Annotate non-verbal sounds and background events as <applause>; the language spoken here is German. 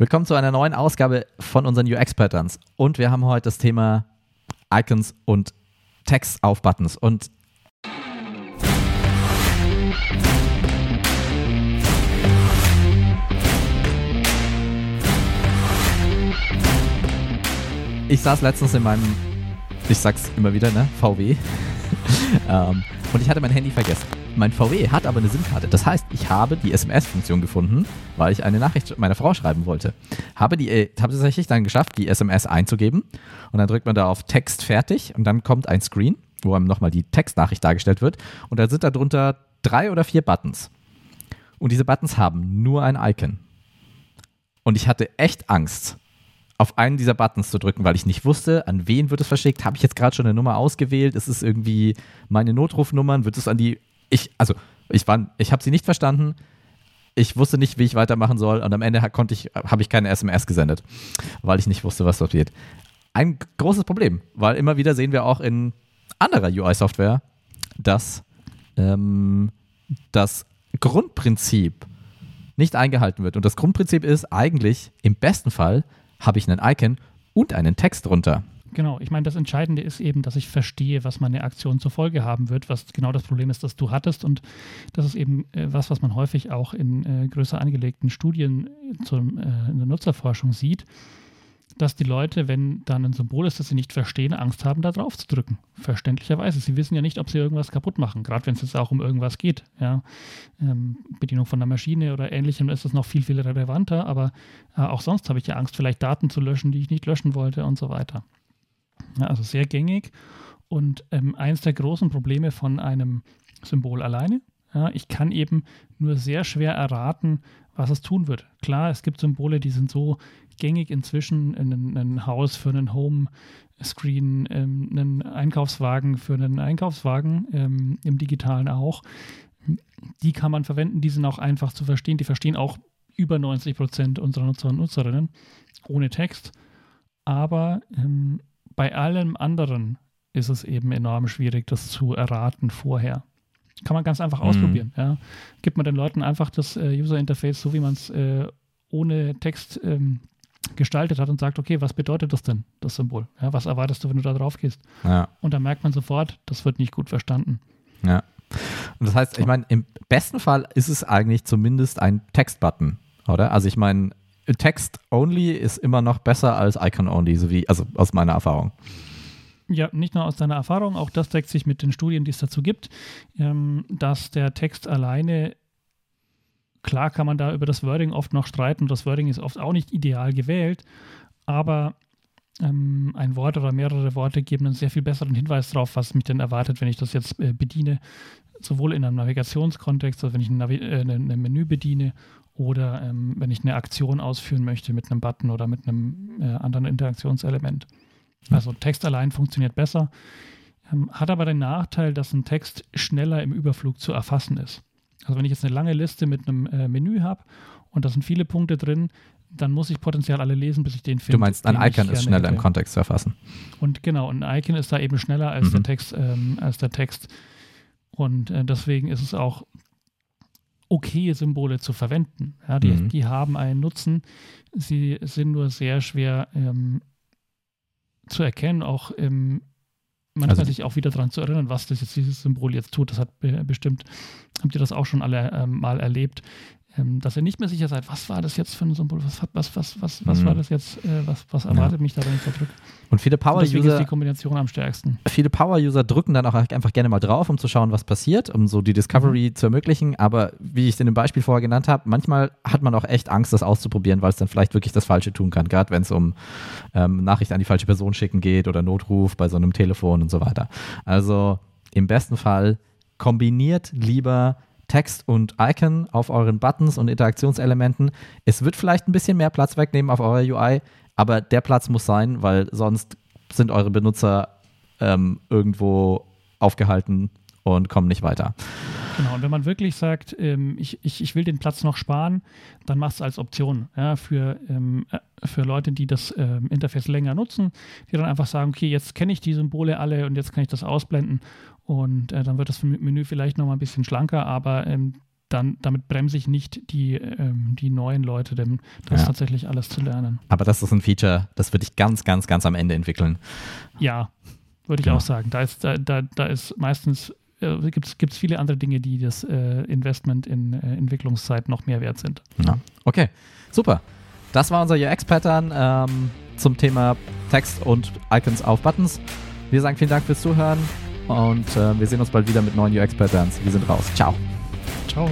Willkommen zu einer neuen Ausgabe von unseren UX-Patterns. Und wir haben heute das Thema Icons und Text auf Buttons. Und ich saß letztens in meinem, ich sag's immer wieder, ne, VW. <laughs> ähm, und ich hatte mein Handy vergessen. Mein VW hat aber eine SIM-Karte. Das heißt, ich habe die SMS-Funktion gefunden, weil ich eine Nachricht meiner Frau schreiben wollte. Habe die äh, habe tatsächlich dann geschafft, die SMS einzugeben. Und dann drückt man da auf Text fertig und dann kommt ein Screen, wo einem nochmal die Textnachricht dargestellt wird. Und da sind darunter drei oder vier Buttons. Und diese Buttons haben nur ein Icon. Und ich hatte echt Angst, auf einen dieser Buttons zu drücken, weil ich nicht wusste, an wen wird es verschickt. Habe ich jetzt gerade schon eine Nummer ausgewählt? Ist es irgendwie meine Notrufnummern? Wird es an die ich, also, ich war, ich habe sie nicht verstanden. Ich wusste nicht, wie ich weitermachen soll und am Ende konnte ich, habe ich keine SMS gesendet, weil ich nicht wusste, was passiert. Ein großes Problem, weil immer wieder sehen wir auch in anderer UI-Software, dass ähm, das Grundprinzip nicht eingehalten wird. Und das Grundprinzip ist eigentlich, im besten Fall habe ich einen Icon und einen Text drunter. Genau, ich meine, das Entscheidende ist eben, dass ich verstehe, was meine Aktion zur Folge haben wird, was genau das Problem ist, das du hattest. Und das ist eben äh, was, was man häufig auch in äh, größer angelegten Studien zum, äh, in der Nutzerforschung sieht, dass die Leute, wenn dann ein Symbol ist, das sie nicht verstehen, Angst haben, da drauf zu drücken. Verständlicherweise. Sie wissen ja nicht, ob sie irgendwas kaputt machen, gerade wenn es jetzt auch um irgendwas geht. Ja. Ähm, Bedienung von einer Maschine oder ähnlichem ist es noch viel, viel relevanter, aber äh, auch sonst habe ich ja Angst, vielleicht Daten zu löschen, die ich nicht löschen wollte und so weiter. Ja, also sehr gängig. Und ähm, eins der großen Probleme von einem Symbol alleine, ja, ich kann eben nur sehr schwer erraten, was es tun wird. Klar, es gibt Symbole, die sind so gängig inzwischen, ein, ein Haus für einen Home-Screen, ähm, einen Einkaufswagen für einen Einkaufswagen, ähm, im digitalen auch. Die kann man verwenden, die sind auch einfach zu verstehen. Die verstehen auch über 90 Prozent unserer Nutzer und Nutzerinnen ohne Text. Aber ähm, bei allem anderen ist es eben enorm schwierig, das zu erraten vorher. Kann man ganz einfach mhm. ausprobieren. Ja. Gibt man den Leuten einfach das äh, User Interface, so wie man es äh, ohne Text ähm, gestaltet hat und sagt, okay, was bedeutet das denn, das Symbol? Ja, was erwartest du, wenn du da drauf gehst? Ja. Und dann merkt man sofort, das wird nicht gut verstanden. Ja. Und das heißt, ich meine, im besten Fall ist es eigentlich zumindest ein Textbutton, oder? Also ich meine, Text-Only ist immer noch besser als Icon-Only, so also aus meiner Erfahrung. Ja, nicht nur aus deiner Erfahrung, auch das deckt sich mit den Studien, die es dazu gibt, ähm, dass der Text alleine, klar kann man da über das Wording oft noch streiten, das Wording ist oft auch nicht ideal gewählt, aber ähm, ein Wort oder mehrere Worte geben einen sehr viel besseren Hinweis darauf, was mich denn erwartet, wenn ich das jetzt äh, bediene, sowohl in einem Navigationskontext, also wenn ich ein, Navi äh, ein Menü bediene oder ähm, wenn ich eine Aktion ausführen möchte mit einem Button oder mit einem äh, anderen Interaktionselement. Also Text allein funktioniert besser, ähm, hat aber den Nachteil, dass ein Text schneller im Überflug zu erfassen ist. Also wenn ich jetzt eine lange Liste mit einem äh, Menü habe und da sind viele Punkte drin, dann muss ich potenziell alle lesen, bis ich den finde. Du meinst, ein Icon ist schneller hätte. im Kontext zu erfassen. Und genau, ein Icon ist da eben schneller als mhm. der Text, ähm, als der Text. Und äh, deswegen ist es auch okay Symbole zu verwenden. Ja, die, mhm. die haben einen Nutzen. Sie sind nur sehr schwer ähm, zu erkennen, auch ähm, manchmal also, sich auch wieder daran zu erinnern, was das jetzt dieses Symbol jetzt tut. Das hat bestimmt, habt ihr das auch schon alle ähm, mal erlebt, dass ihr nicht mehr sicher seid, was war das jetzt für ein Symbol, was, was, was, was, was mhm. war das jetzt, äh, was, was erwartet ja. mich da, wenn ich da drücke. Und viele Power-User. ist die Kombination am stärksten. Viele Power-User drücken dann auch einfach gerne mal drauf, um zu schauen, was passiert, um so die Discovery mhm. zu ermöglichen. Aber wie ich es in dem Beispiel vorher genannt habe, manchmal hat man auch echt Angst, das auszuprobieren, weil es dann vielleicht wirklich das Falsche tun kann. Gerade wenn es um ähm, Nachricht an die falsche Person schicken geht oder Notruf bei so einem Telefon und so weiter. Also im besten Fall kombiniert lieber Text und Icon auf euren Buttons und Interaktionselementen. Es wird vielleicht ein bisschen mehr Platz wegnehmen auf eurer UI, aber der Platz muss sein, weil sonst sind eure Benutzer ähm, irgendwo aufgehalten und kommen nicht weiter. Genau, und wenn man wirklich sagt, ähm, ich, ich, ich will den Platz noch sparen, dann machst du als Option ja, für, ähm, äh, für Leute, die das ähm, Interface länger nutzen, die dann einfach sagen, okay, jetzt kenne ich die Symbole alle und jetzt kann ich das ausblenden und äh, dann wird das Menü vielleicht nochmal ein bisschen schlanker, aber ähm, dann, damit bremse ich nicht die, ähm, die neuen Leute, denn das ja. tatsächlich alles zu lernen. Aber das ist ein Feature, das würde ich ganz, ganz, ganz am Ende entwickeln. Ja, würde ich ja. auch sagen. Da ist, da, da, da ist meistens äh, gibt es viele andere Dinge, die das äh, Investment in äh, Entwicklungszeit noch mehr wert sind. Ja. Okay, super. Das war unser UX-Pattern ähm, zum Thema Text und Icons auf Buttons. Wir sagen vielen Dank fürs Zuhören und äh, wir sehen uns bald wieder mit neuen UX-Patterns. Wir sind raus. Ciao. Ciao.